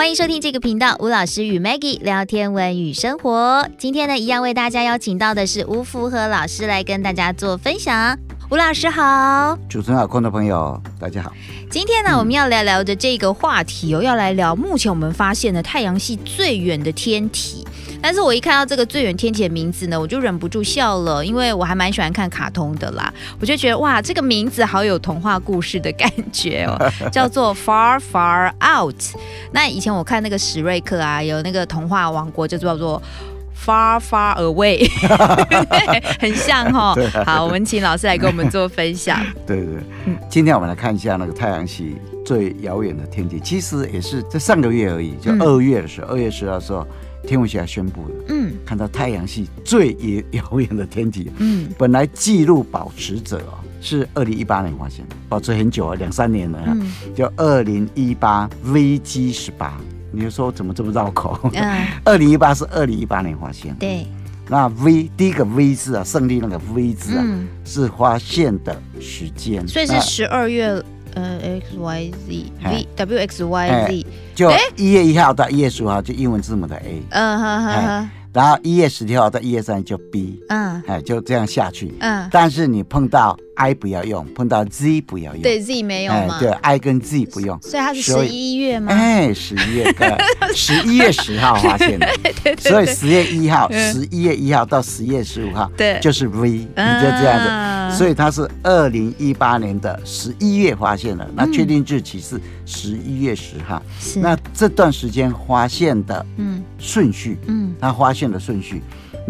欢迎收听这个频道，吴老师与 Maggie 聊天文与生活。今天呢，一样为大家邀请到的是吴福和老师来跟大家做分享。吴老师好，主持人好，观众朋友大家好。今天呢，我们要聊聊的这个话题哦，要来聊目前我们发现的太阳系最远的天体。但是我一看到这个最远天体的名字呢，我就忍不住笑了，因为我还蛮喜欢看卡通的啦。我就觉得哇，这个名字好有童话故事的感觉哦，叫做 Far Far Out。那以前我看那个史瑞克啊，有那个童话王国，就叫做 Far Far Away，很像哈、哦。好，我们请老师来跟我们做分享。对对，今天我们来看一下那个太阳系最遥远的天体，其实也是在上个月而已，就二月的时候，二、嗯、月十号的时候。天文学家宣布了，嗯，看到太阳系最遥遥远的天体，嗯，本来记录保持者哦是二零一八年发现的，保持很久啊，两三年了，嗯，叫二零一八 VG 十八，你就说怎么这么绕口？嗯，二零一八是二零一八年发现，对，那 V 第一个 V 字啊，胜利那个 V 字啊，嗯、是发现的时间，所以是十二月。呃，X Y Z V W X Y Z，就一月一号到一月十五号就英文字母的 A，嗯哼哼哼，然后一月十六号到一月三就 B，嗯，哎，就这样下去，嗯，但是你碰到 I 不要用，碰到 Z 不要用，对 Z 没有吗？对 I 跟 Z 不用，所以它是十一月吗？哎，十一月，十一月十号发现的，所以十月一号，十一月一号到十月十五号，对，就是 V，你就这样子。所以它是二零一八年的十一月发现的，那确定日期是十一月十号。是，那这段时间发现的嗯。顺序，嗯，它发现的顺序，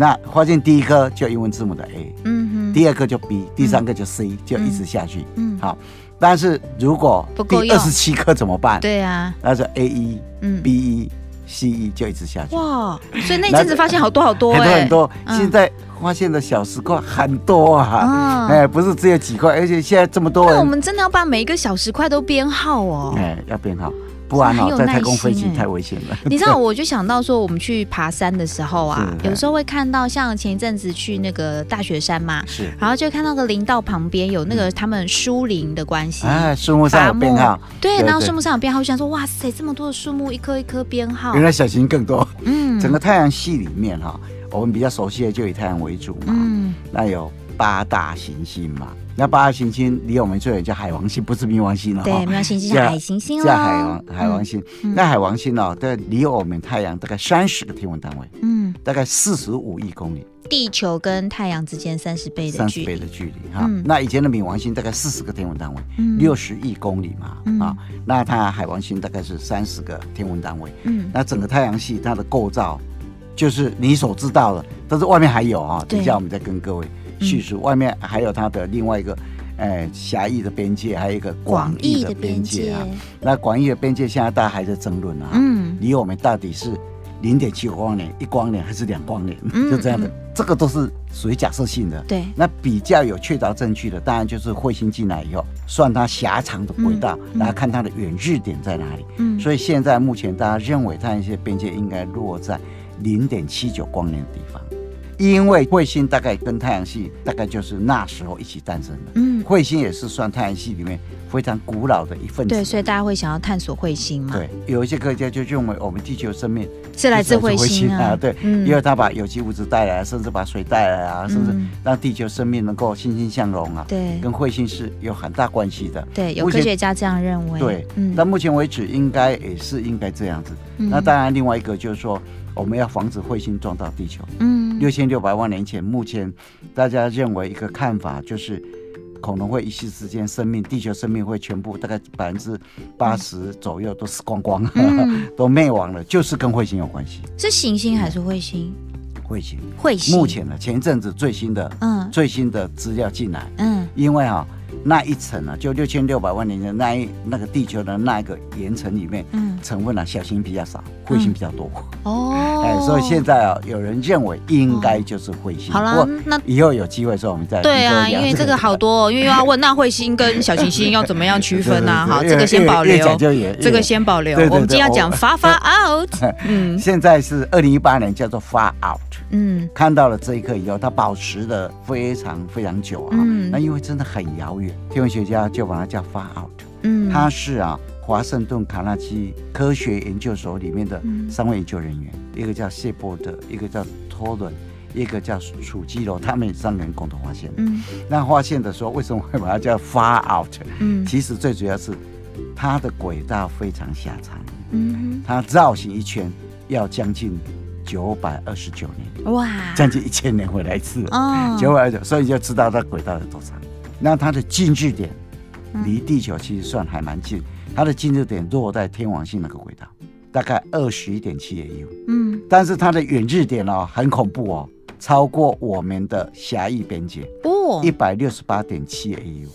那发现第一颗就英文字母的 A，嗯哼，第二颗就 B，第三个就 C，就一直下去，嗯，好。但是如果第二十七颗怎么办？对啊，那是 A 一，嗯，B 一，C 一就一直下去。哇，所以那阵子发现好多好多，很多很多，现在。发现的小石块很多啊，哎，不是只有几块，而且现在这么多，那我们真的要把每一个小石块都编号哦，哎，要编号，不然哦，在太空飞行太危险了。你知道，我就想到说，我们去爬山的时候啊，有时候会看到，像前一阵子去那个大雪山嘛，是，然后就看到个林道旁边有那个他们疏林的关系，哎，树木上有编号，对，然后树木上有编号，我想说，哇塞，这么多的树木，一棵一棵编号，原来小行星更多，嗯，整个太阳系里面哈。我们比较熟悉的就以太阳为主嘛，嗯，那有八大行星嘛，那八大行星离我们最远叫海王星，不是冥王星了，对，冥王星是海行星哦，叫海王海王星。那海王星哦，对，离我们太阳大概三十个天文单位，嗯，大概四十五亿公里，地球跟太阳之间三十倍的三十倍的距离哈。那以前的冥王星大概四十个天文单位，六十亿公里嘛，啊，那它海王星大概是三十个天文单位，嗯，那整个太阳系它的构造。就是你所知道的，但是外面还有啊。等一下我们再跟各位叙述，外面还有它的另外一个，呃，狭义的边界，还有一个广义的边界啊。那广义的边界现在大家还在争论啊。嗯。离我们到底是零点七光年、一光年还是两光年？就这样的，这个都是属于假设性的。对。那比较有确凿证据的，当然就是彗星进来以后，算它狭长的轨道，然后看它的远日点在哪里。嗯。所以现在目前大家认为它一些边界应该落在。零点七九光年的地方，因为彗星大概跟太阳系大概就是那时候一起诞生的。嗯，彗星也是算太阳系里面非常古老的一份子。对，所以大家会想要探索彗星嘛？对，有一些科学家就认为我们地球生命是来自彗星啊。对，因为它把有机物质带来，甚至把水带来啊，甚至让地球生命能够欣欣向荣啊。对，跟彗星是有很大关系的。对，有科学家这样认为。对，到目前为止应该也是应该这样子。那当然，另外一个就是说。我们要防止彗星撞到地球。嗯，六千六百万年前，目前大家认为一个看法就是，可能会一夕之间，生命，地球生命会全部大概百分之八十左右都死光光，嗯、都灭亡了，就是跟彗星有关系。是行星还是彗星？彗星。彗星。目前呢，前一阵子最新的，嗯，最新的资料进来，嗯，因为啊。那一层啊，就六千六百万年前那一那个地球的那一个岩层里面，嗯，成分啊，小行星比较少，彗星比较多。哦，哎，所以现在啊，有人认为应该就是彗星。好了，那以后有机会的时候我们再对啊，因为这个好多，因为又要问那彗星跟小行星要怎么样区分呢？好，这个先保留，这个先保留。我们今天要讲 far far out。嗯，现在是二零一八年，叫做 far out。嗯，看到了这一刻以后，它保持的非常非常久啊。嗯，那因为真的很遥远，天文学家就把它叫 far out。嗯，他是啊，华盛顿卡纳基科学研究所里面的三位研究人员，嗯、一个叫谢波德，一个叫托伦，一个叫楚基罗，他们三个人共同发现。嗯，那发现的时候，为什么会把它叫 far out？嗯，其实最主要是它的轨道非常狭长。嗯，它绕行一圈要将近九百二十九年。哇，将近一千年回来一次。哦，九百二十九，所以就知道它轨道有多长。那它的近距点离地球其实算还蛮近，它的静置点落在天王星那个轨道，大概二十一点七 AU。嗯，但是它的远日点哦，很恐怖哦，超过我们的狭义边界哦，一百六十八点七 AU。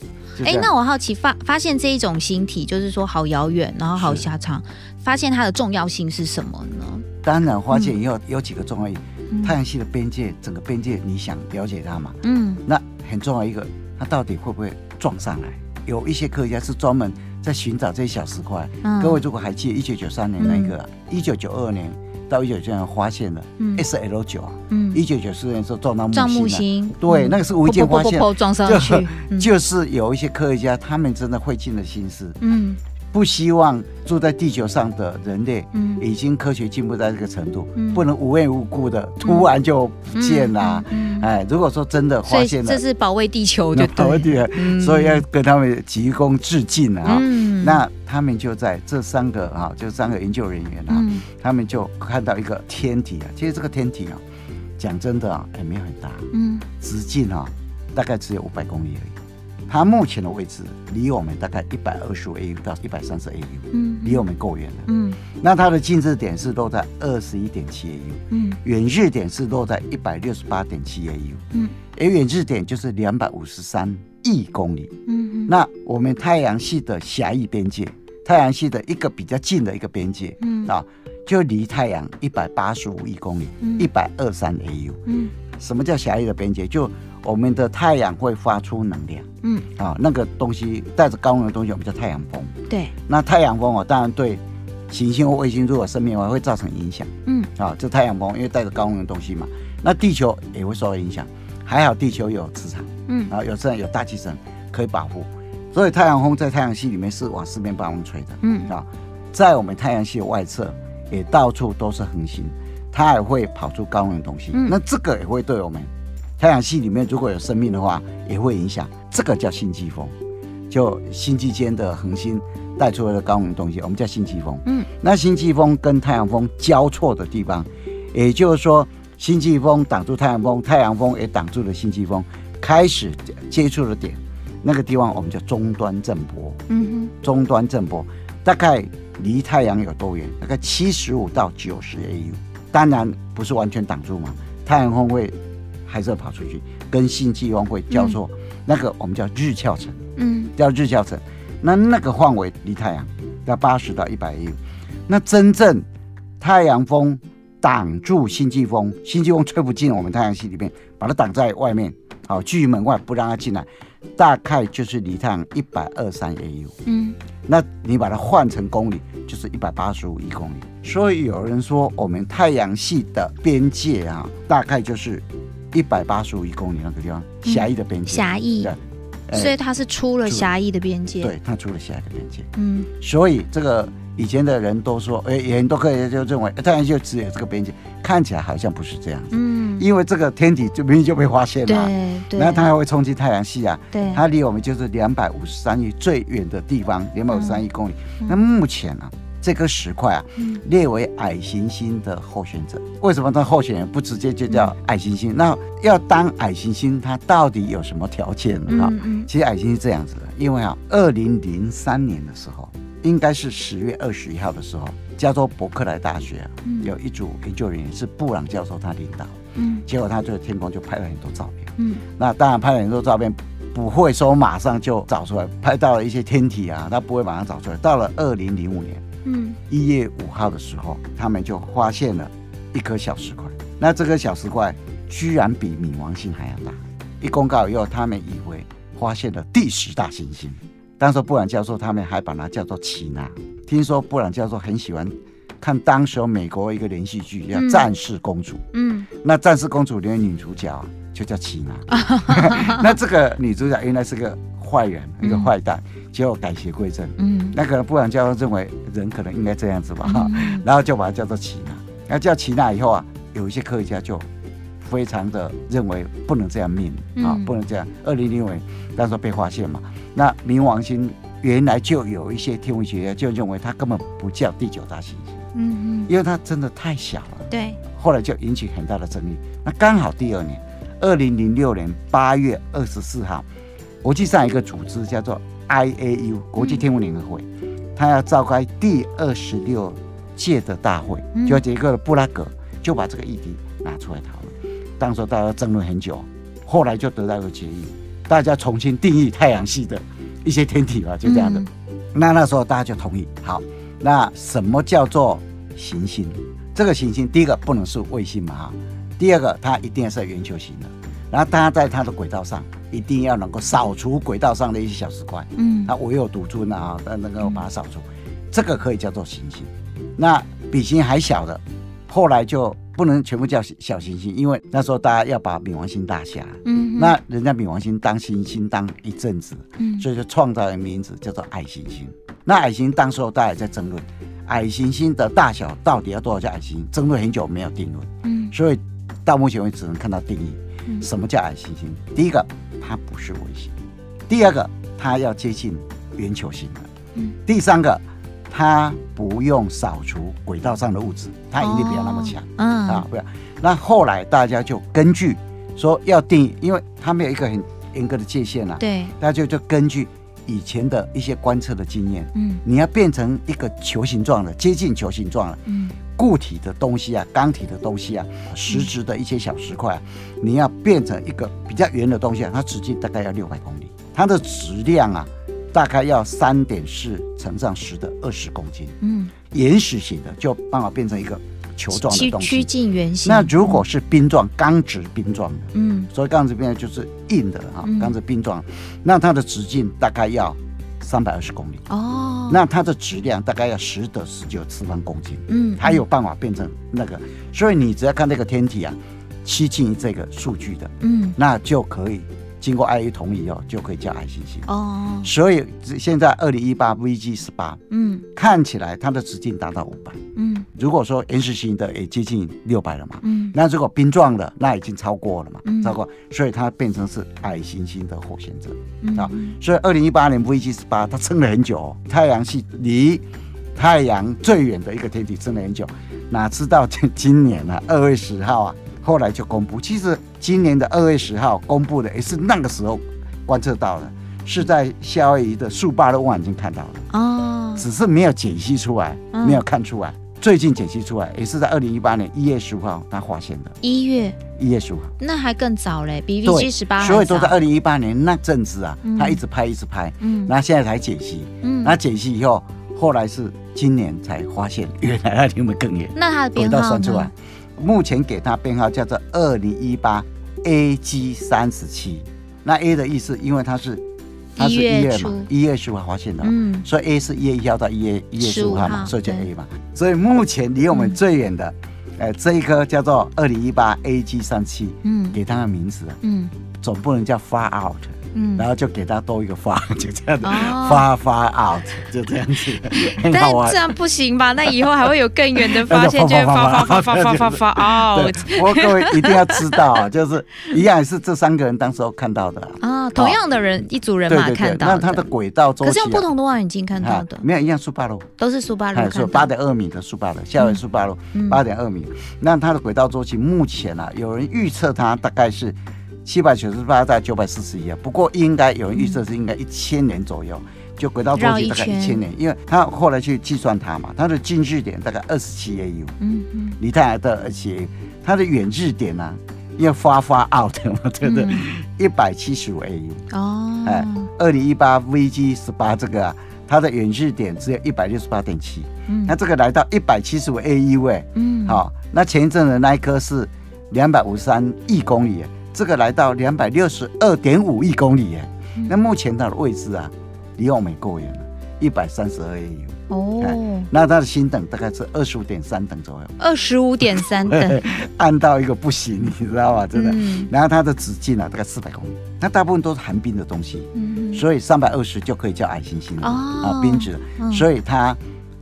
哎、欸，那我好奇发发现这一种星体，就是说好遥远，然后好狭长，发现它的重要性是什么呢？当然，发现以后有几个重要太阳系的边界，整个边界，你想了解它嘛？嗯，那很重要一个。它到底会不会撞上来？有一些科学家是专门在寻找这些小石块。嗯、各位如果还记得一九九三年那个，一九九二年到一九九三年发现了 S L 九啊，一九九四年时候撞到木星，木星。对，嗯、那个是无意间发现，撞上去，就，就是有一些科学家，他们真的费尽了心思。嗯。不希望住在地球上的人类，嗯，已经科学进步到这个程度，嗯，不能无缘无故的突然就不见了，嗯，哎，如果说真的发现了，这是保卫地球就对，保卫地球，所以要跟他们鞠躬致敬啊，嗯，那他们就在这三个啊，就三个研究人员啊，他们就看到一个天体啊，其实这个天体啊，讲真的啊，也没有很大，嗯，直径啊，大概只有五百公里而已。它目前的位置离我们大概一百二十五 AU 到一百三十 AU，嗯，离我们够远了，嗯。那它的近日点是落在二十一点七 AU，嗯，远日点是落在一百六十八点七 AU，嗯，而远日点就是两百五十三亿公里，嗯。那我们太阳系的狭义边界，太阳系的一个比较近的一个边界，嗯啊，就离太阳一百八十五亿公里，一百二三 AU，嗯。什么叫狭义的边界？就我们的太阳会发出能量，嗯。啊，那个东西带着高能的东西，我们叫太阳风。对，那太阳风啊，当然对行星或卫星如果生命的话会造成影响，嗯。啊，这太阳风因为带着高能的东西嘛，那地球也会受到影响。还好地球有磁场，嗯。啊，有这样有大气层可以保护，所以太阳风在太阳系里面是往四面八方吹的，嗯。啊，在我们太阳系的外侧也到处都是恒星。它也会跑出高能的东西，嗯、那这个也会对我们太阳系里面如果有生命的话，也会影响。这个叫星际风，就星际间的恒星带出来的高能的东西，我们叫星际风。嗯，那星际风跟太阳风交错的地方，也就是说，星际风挡住太阳风，太阳风也挡住了星际风，开始接触的点，那个地方我们叫终端震波。嗯哼，终端震波大概离太阳有多远？大概七十五到九十 AU。当然不是完全挡住嘛，太阳风会还是要跑出去，跟星际风会叫做，嗯、那个我们叫日鞘层，嗯，叫日鞘层。那那个范围离太阳要八十到一百 AU，那真正太阳风挡住星际风，星际风吹不进我们太阳系里面，把它挡在外面，好，拒于门外，不让它进来，大概就是离太阳一百二三 AU，嗯，那你把它换成公里，就是一百八十五亿公里。所以有人说，我们太阳系的边界啊，大概就是一百八十五亿公里那个地方，狭义的边界。狭义。对，所以它是出了狭义的边界。对，它出了狭义的边界。嗯。所以这个以前的人都说，哎，很多科学家就认为太阳系就只有这个边界，看起来好像不是这样子。嗯。因为这个天体就明明就被发现了。对对。然后它还会冲击太阳系啊。对。它离我们就是两百五十三亿最远的地方，两百五十三亿公里。那目前呢？这颗石块啊，列为矮行星的候选者。为什么它候选人不直接就叫矮行星？那要当矮行星，它到底有什么条件呢？哈，其实矮行星是这样子的，因为啊，二零零三年的时候，应该是十月二十一号的时候，加州伯克莱大学啊，有一组研究人员是布朗教授他领导，嗯，结果他对天空就拍了很多照片，嗯，那当然拍了很多照片，不会说马上就找出来，拍到了一些天体啊，他不会马上找出来。到了二零零五年。嗯，一月五号的时候，他们就发现了一颗小石块。那这颗小石块居然比冥王星还要大。一公告以后，他们以为发现了第十大行星。当时布朗教授他们还把它叫做奇娜。听说布朗教授很喜欢看当时美国一个连续剧叫《战士公主》。嗯，那《战士公主》里面女主角就叫奇娜。那这个女主角原来是个坏人，一个坏蛋，结果改邪归正。嗯，那可能布朗教授认为人可能应该这样子吧，哈、嗯，然后就把它叫做齐娜。那叫齐娜以后啊，有一些科学家就非常的认为不能这样命啊，不能这样。二零零五年那时候被发现嘛，那冥王星原来就有一些天文学家就认为它根本不叫第九大行星。嗯嗯，因为它真的太小了。对。后来就引起很大的争议。那刚好第二年，二零零六年八月二十四号，国际上一个组织叫做 IAU 国际天文联合会，他要召开第二十六届的大会，就这个布拉格就把这个议题拿出来讨论。当时大家争论很久，后来就得到一个决议，大家重新定义太阳系的一些天体吧，就这样的。那那时候大家就同意，好，那什么叫做行星？这个行星，第一个不能是卫星嘛哈，第二个它一定要是圆球形的，然后它在它的轨道上一定要能够扫除轨道上的一些小石块，嗯，它唯有独尊啊，能够把它扫除，这个可以叫做行星。那比行星还小的，后来就不能全部叫小行星，因为那时候大家要把冥王星大下，嗯，那人家冥王星当行星当一阵子，嗯，所以就创造了名字叫做矮行星。那矮行星当时候大家也在争论。矮行星的大小到底要多少叫矮行星？争论很久没有定论。嗯，所以到目前为止只能看到定义。什么叫矮行星？第一个，它不是卫星；第二个，它要接近圆球形的；嗯，第三个，它不用扫除轨道上的物质，它引力不要那么强。嗯啊，不要。那后来大家就根据说要定义，因为它没有一个很严格的界限啊。对，大家就就根据。以前的一些观测的经验，嗯，你要变成一个球形状的，接近球形状了，嗯，固体的东西啊，钢体的东西啊，实质的一些小石块，啊你要变成一个比较圆的东西啊，它直径大概要六百公里，它的质量啊，大概要三点四乘上十的二十公斤，嗯，岩石型的就办法变成一个。球状的东西，趋近圆形。那如果是冰状、钢质冰状的，嗯，所以钢质冰状就是硬的哈，钢质冰状，那它的直径大概要三百二十公里。哦，那它的质量大概要十的十九次方公斤，嗯，它有办法变成那个，所以你只要看这个天体啊，趋近于这个数据的，嗯，那就可以。经过 IAU 同意以后，就可以叫矮行星哦。所以现在二零一八 VG 十八，嗯，看起来它的直径达到五百，嗯。如果说岩石型的也接近六百了嘛，嗯。那如果冰状的，那已经超过了嘛，嗯、超过，所以它变成是矮行星的候选者啊。嗯、所以二零一八年 VG 十八，它撑了很久，哦，太阳系离太阳最远的一个天体撑了很久，哪知道今今年啊，二月十号啊。后来就公布，其实今年的二月十号公布的也是那个时候观测到的，是在夏威夷的速八的望远镜看到的哦，只是没有解析出来，没有看出来。嗯、最近解析出来，也是在二零一八年一月十五号他发现的。一月一月十五号，那还更早嘞，比 VG 十八。所以都在二零一八年那阵子啊，他一直拍一直拍，嗯，那现在才解析，嗯，那解析以后，后来是今年才发现，原来那天会更远。那它的编号呢？目前给它编号叫做二零一八 AG 三十七，那 A 的意思，因为它是它是一月嘛，一月十五号发现的，嗯，所以 A 是一月一号到一月一月十五号嘛，所以叫 A 嘛。所以目前离我们最远的，呃，这一颗叫做二零一八 AG 三十七，嗯，给它的名字，嗯，总不能叫 Far Out。嗯，然后就给他多一个发，就这样子发发 out，就这样子。但这样不行吧？那以后还会有更远的发现，就会发发发发发发发 out。我各位一定要知道啊，就是一样是这三个人当时候看到的啊，同样的人一组人马看到。那它的轨道周期，可是用不同的望远镜看到的，没有一样，苏巴路都是苏巴路，说八点二米的苏巴路，夏威夷苏巴路八点二米。那它的轨道周期目前啊，有人预测它大概是。七百九十八到九百四十一啊，不过应该有人预测是应该一千年左右，就轨道周期大概一千年，因为他后来去计算它嘛，它的近日点大概二十七 AU，嗯嗯，离太阳的二十七 AU，它的远日点呢、啊，因为发发 out 嘛，对不对？一百七十五 AU 哦，哎，二零一八 VG 十八这个啊，它的远日点只有一百六十八点七，嗯，那这个来到一百七十五 AU 哎，嗯，好，那前一阵的那一颗是两百五十三亿公里。这个来到两百六十二点五亿公里耶，那目前它的位置啊，离我们够远了。一百三十二 AU。哦，那它的星等大概是二十五点三等左右。二十五点三等，暗到一个不行，你知道吗？真的。嗯、然后它的直径啊，大概四百公里。那大部分都是寒冰的东西，嗯、所以三百二十就可以叫矮行星了。哦、啊，冰质，嗯、所以它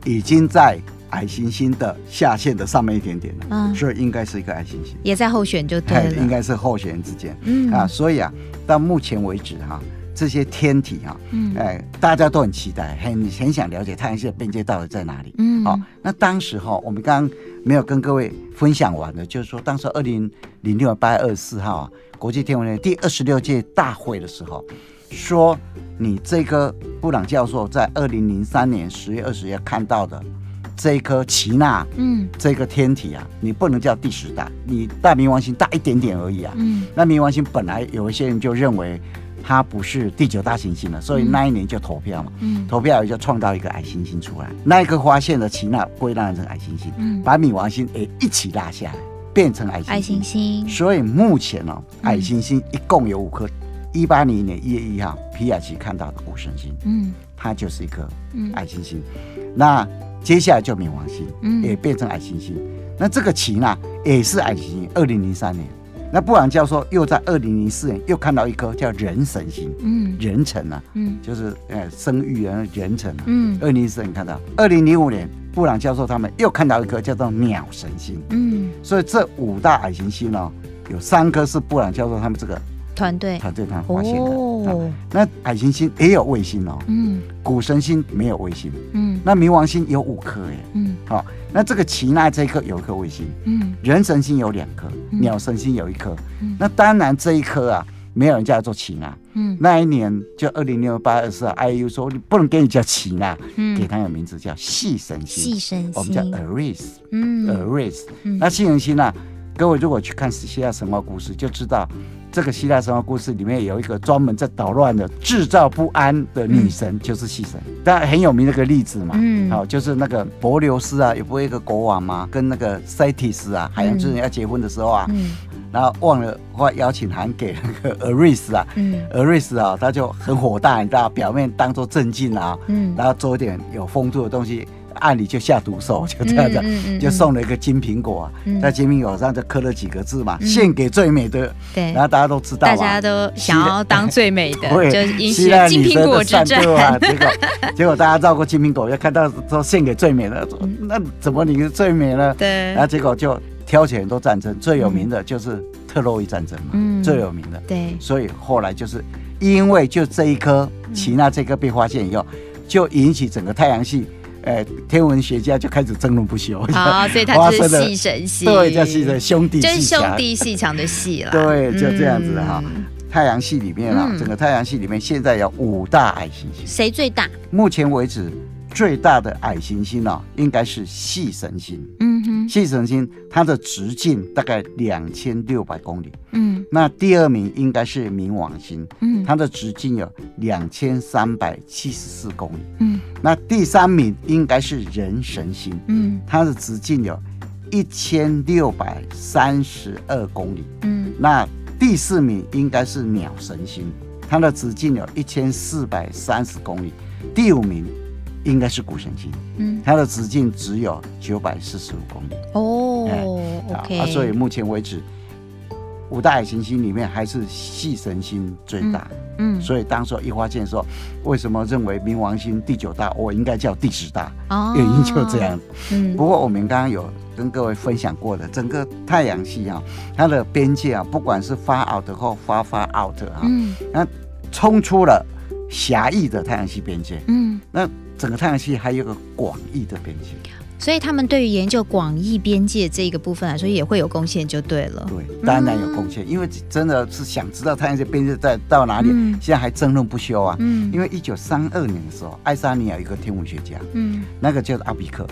已经在。矮行星的下限的上面一点点所以应该是一个矮行星，也在候选就对了，应该是候选人之间，嗯。啊，所以啊，到目前为止哈、啊，这些天体哈、啊，嗯，哎，大家都很期待，很很想了解太阳系的边界到底在哪里，嗯，好，那当时哈、啊，我们刚刚没有跟各位分享完的，就是说当时二零零六年八月二十四号啊，国际天文台第二十六届大会的时候，说你这个布朗教授在二零零三年十月二十日看到的。这一颗奇纳，嗯，这个天体啊，你不能叫第十大，你大冥王星大一点点而已啊。嗯，那冥王星本来有一些人就认为它不是第九大行星了，所以那一年就投票嘛，嗯，投票也就创造一个矮行星出来。那一个发现的奇纳归纳成矮行星，嗯，把冥王星也一起拉下来，变成矮行星。矮行星。所以目前呢、哦，矮行星一共有五颗。一八零年一月一号，皮亚奇看到的谷神星，嗯，它就是一颗矮行星。那接下来就冥王星，嗯，也变成矮行星。嗯、那这个奇呢也是矮行星。二零零三年，那布朗教授又在二零零四年又看到一颗叫人神星，嗯，人辰啊，嗯，就是呃生育人人辰啊，嗯，二零零四年看到。二零零五年，布朗教授他们又看到一颗叫做鸟神星，嗯，所以这五大矮行星呢，有三颗是布朗教授他们这个。团队。团队他发现的，哦、那矮行星也有卫星哦，嗯，谷神星没有卫星，嗯，那冥王星有五颗耶，嗯，好、哦，那这个奇纳这一颗有一颗卫星，嗯，人神星有两颗，嗯、鸟神星有一颗，嗯、那当然这一颗啊，没有人叫做奇纳，嗯，那一年就二零六八二四，IAU 说你不能给你叫奇纳，嗯，给他个名字叫细神星，细神星，我们叫 Aris，嗯，Eris，那细神星呢、啊？各位如果去看希腊神话故事，就知道这个希腊神话故事里面有一个专门在捣乱的、制造不安的女神，就是细神。当然很有名的一个例子嘛，嗯，好，就是那个柏琉斯啊，也不会一个国王嘛，跟那个塞提斯啊，海洋之神要结婚的时候啊，嗯，然后忘了发邀请函给那个 Eris 啊，嗯，Eris 啊，他就很火大，你知道，表面当做镇静啊，嗯，然后做一点有风度的东西。暗里就下毒手，就这样子，嗯嗯嗯、就送了一个金苹果，嗯、在金苹果上就刻了几个字嘛，献、嗯、给最美的。对，然后大家都知道，大家都想要当最美的，对就引起金苹果之战。啊、结果，结果大家绕过金苹果，又看到说献给最美的，嗯、那怎么你是最美呢？对，然后结果就挑起很多战争，最有名的就是特洛伊战争嘛，嗯、最有名的。对，所以后来就是因为就这一颗奇纳这颗被发现以后，就引起整个太阳系。哎，天文学家就开始争论不休。好，所以它是戏神星，对，叫戏神兄弟，就是兄弟戏强的戏了。对，就这样子哈。太阳系里面啊，整个太阳系里面现在有五大矮行星，谁最大？目前为止最大的矮行星呢，应该是细神星。嗯哼，细神星它的直径大概两千六百公里。嗯，那第二名应该是冥王星。嗯，它的直径有两千三百七十四公里。嗯。那第三名应该是人神星，嗯，它的直径有一千六百三十二公里，嗯，那第四名应该是鸟神星，它的直径有一千四百三十公里，第五名应该是谷神星，嗯，它的直径只有九百四十五公里，哦，哎，OK，啊，所以目前为止。五大矮行星里面还是系神星最大，嗯，嗯，所以当时一发现说，为什么认为冥王星第九大，我应该叫第十大？哦，原因就这样。嗯，不过我们刚刚有跟各位分享过的，整个太阳系啊，它的边界啊，不管是 far out 或 far far out 啊，嗯，那冲出了狭义的太阳系边界，嗯，那整个太阳系还有个广义的边界。所以他们对于研究广义边界这个部分来说，也会有贡献，就对了。对，当然有贡献，嗯、因为真的是想知道太阳系边界在到哪里，嗯、现在还争论不休啊。嗯，因为一九三二年的时候，爱沙尼亚有一个天文学家，嗯，那个叫做奥比克，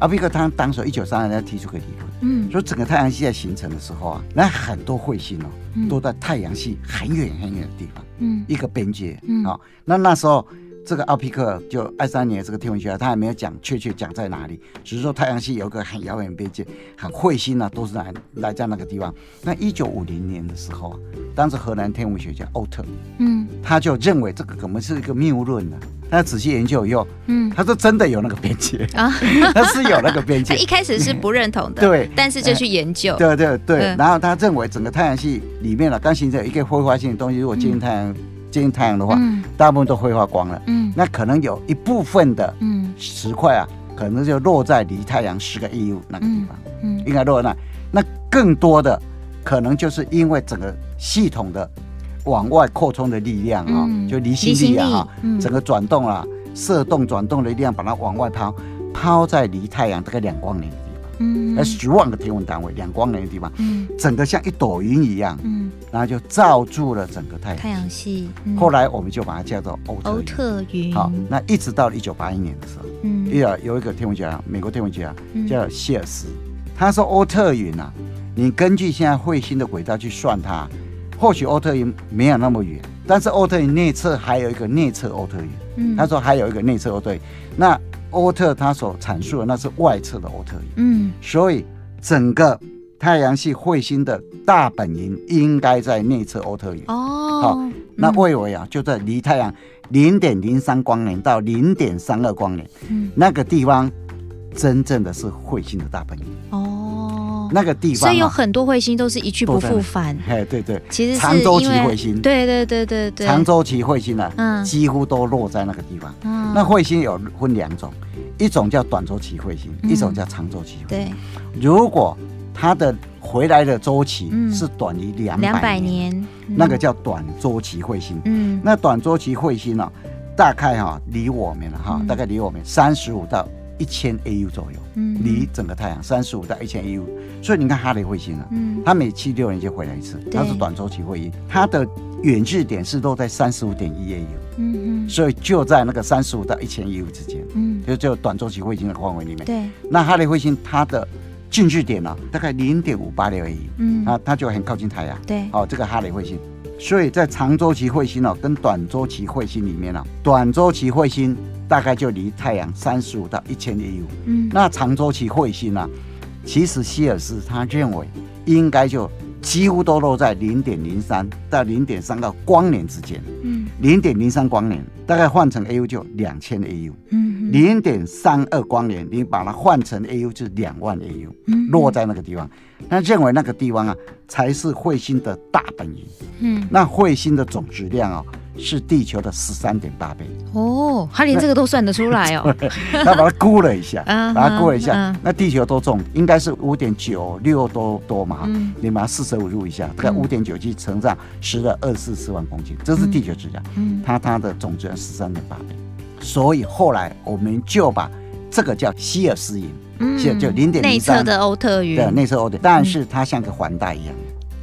阿比克他当时一九三二年提出个理论，嗯，说整个太阳系在形成的时候啊，那很多彗星哦，嗯、都在太阳系很远很远的地方，嗯，一个边界，嗯，好，那那时候。这个奥皮克就爱沙尼亚这个天文学家，他还没有讲确切讲在哪里，只是说太阳系有一个很遥远边界，很彗星啊，都是来来在那个地方。那一九五零年的时候啊，当时荷兰天文学家欧特，嗯，他就认为这个可能是一个谬论呢，他仔细研究以后，嗯，他说真的有那个边界啊，他是有那个边界。他 一开始是不认同的，对，但是就去研究，对对对。然后他认为整个太阳系里面呢，刚形成一个挥发性的东西，如果接近太阳，接近太阳的话，大部分都挥发光了。嗯，那可能有一部分的嗯。石块啊，可能就落在离太阳十个亿 u 那个地方，嗯，应该落在那。那更多的可能就是因为整个系统的。往外扩充的力量啊，就离心力啊，哈，整个转动啊，射动转动的力量把它往外抛，抛在离太阳大概两光年嗯，那十万个天文单位两光年的地方，嗯，整个像一朵云一样，嗯，然后就罩住了整个太阳太阳系。后来我们就把它叫做欧特云。好，那一直到了一九八一年的时候，嗯，有有一个天文学家，美国天文学家叫谢尔斯，他说欧特云啊，你根据现在彗星的轨道去算它。或许欧特云没有那么远，但是欧特云内侧还有一个内侧欧特云。嗯，他说还有一个内侧欧特云。那欧特他所阐述的那是外侧的欧特云。嗯，所以整个太阳系彗星的大本营应该在内侧欧特云。哦，好，那魏维啊，就在离太阳零点零三光年到零点三二光年，嗯，那个地方真正的是彗星的大本营。哦。那个地方，所以有很多彗星都是一去不复返。哎，对对，其实是长周期彗星，对对对对对，长周期彗星呢，嗯，几乎都落在那个地方。嗯，那彗星有分两种，一种叫短周期彗星，一种叫长周期彗星。对，如果它的回来的周期是短于两百年，那个叫短周期彗星。嗯，那短周期彗星呢，大概哈离我们哈，大概离我们三十五到。一千 AU 左右，嗯，离整个太阳三十五到一千 AU，所以你看哈雷彗星啊，嗯，它每七六年就回来一次，它是短周期彗星，它的远距点是落在三十五点一 AU，嗯嗯，所以就在那个三十五到一千 AU 之间，嗯，就就短周期彗星的范围里面，对，那哈雷彗星它的近距点呢，大概零点五八六 AU，嗯，啊，它就很靠近太阳，对，哦，这个哈雷彗星，所以在长周期彗星哦，跟短周期彗星里面呢，短周期彗星。大概就离太阳三十五到一千 AU。嗯，那长周期彗星呢？其实希尔斯他认为应该就几乎都落在零点零三到零点三个光年之间。嗯，零点零三光年大概换成 AU 就两千 AU。嗯，零点三二光年你把它换成 AU 就是两万 AU。嗯，落在那个地方，他认为那个地方啊才是彗星的大本营。嗯，那彗星的总质量啊。是地球的十三点八倍哦，他连这个都算得出来哦。他把它估了一下，把它估了一下，那地球多重？应该是五点九六多多嘛？你把它四舍五入一下，大概五点九七乘上十的二四四万公斤，这是地球质量。嗯，它它的总质量十三点八倍，所以后来我们就把这个叫希尔斯云，就就零点内侧的欧特云，对，内侧欧特，但是它像个环带一样。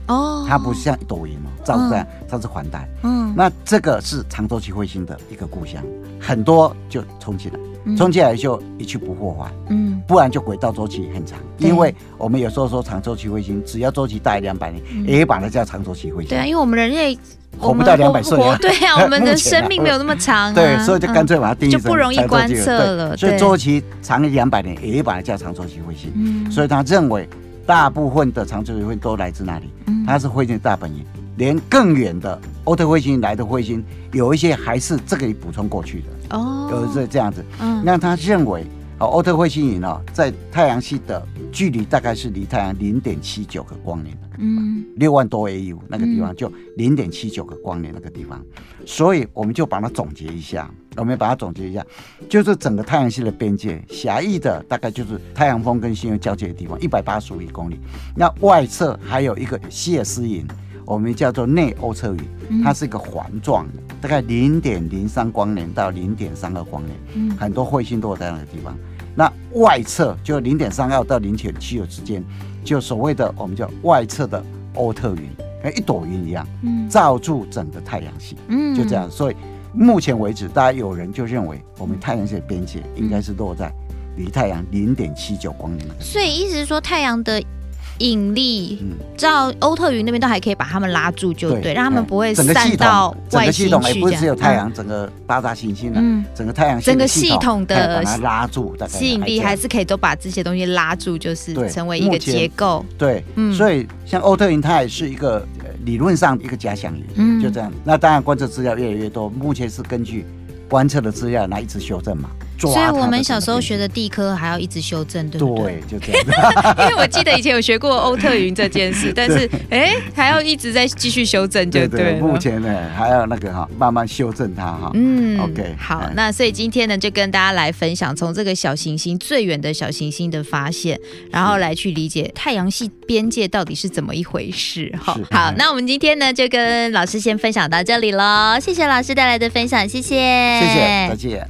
哦，它不像一朵云哦，照这样，它是环带。嗯，那这个是长周期彗星的一个故乡，很多就冲进来，冲进来就一去不复返。嗯，不然就轨道周期很长，因为我们有时候说长周期彗星，只要周期大于两百年，也把它叫长周期彗星。对啊，因为我们人类活不到两百岁啊。对啊，我们的生命没有那么长。对，所以就干脆把它定义成就不容易观测了。所以周期长于两百年，也把它叫长周期彗星。嗯，所以他认为。大部分的长周期彗星都来自那里，它是彗星的大本营。连更远的欧特彗星来的彗星，有一些还是这个补充过去的。哦，有是这样子。嗯，那他认为，啊，欧特彗星云呢，在太阳系的距离大概是离太阳零点七九个光年。嗯，六万多 AU 那个地方就零点七九个光年那个地方，所以我们就把它总结一下，我们把它总结一下，就是整个太阳系的边界，狭义的大概就是太阳风跟星云交界的地方，一百八十五亿公里。那外侧还有一个希尔斯云，我们叫做内欧特云，它是一个环状的，大概零点零三光年到零点三二光年，很多彗星都在那个地方。那外侧就零点三二到零点七九之间。就所谓的我们叫外侧的欧特云，跟一朵云一样，罩住整个太阳系，嗯，就这样。所以目前为止，大家有人就认为，我们太阳系的边界应该是落在离太阳零点七九光年。所以意思是说，太阳的。引力，照欧特云那边都还可以把他们拉住，就对，让他们不会散到外星去。整个系统也不是只有太阳，整个八大行星的，整个太阳整个系统的它拉住，吸引力还是可以都把这些东西拉住，就是成为一个结构。对，所以像欧特云，它也是一个理论上一个假想云，就这样。那当然观测资料越来越多，目前是根据观测的资料，来一直修正嘛。所以我们小时候学的地科还要一直修正，对不对？对，就这样。因为我记得以前有学过欧特云这件事，但是哎，还要一直在继续修正，就对。目前呢，还要那个哈，慢慢修正它哈。嗯，OK。好，那所以今天呢，就跟大家来分享从这个小行星最远的小行星的发现，然后来去理解太阳系边界到底是怎么一回事。好，好，那我们今天呢，就跟老师先分享到这里喽。谢谢老师带来的分享，谢谢，谢谢，再见。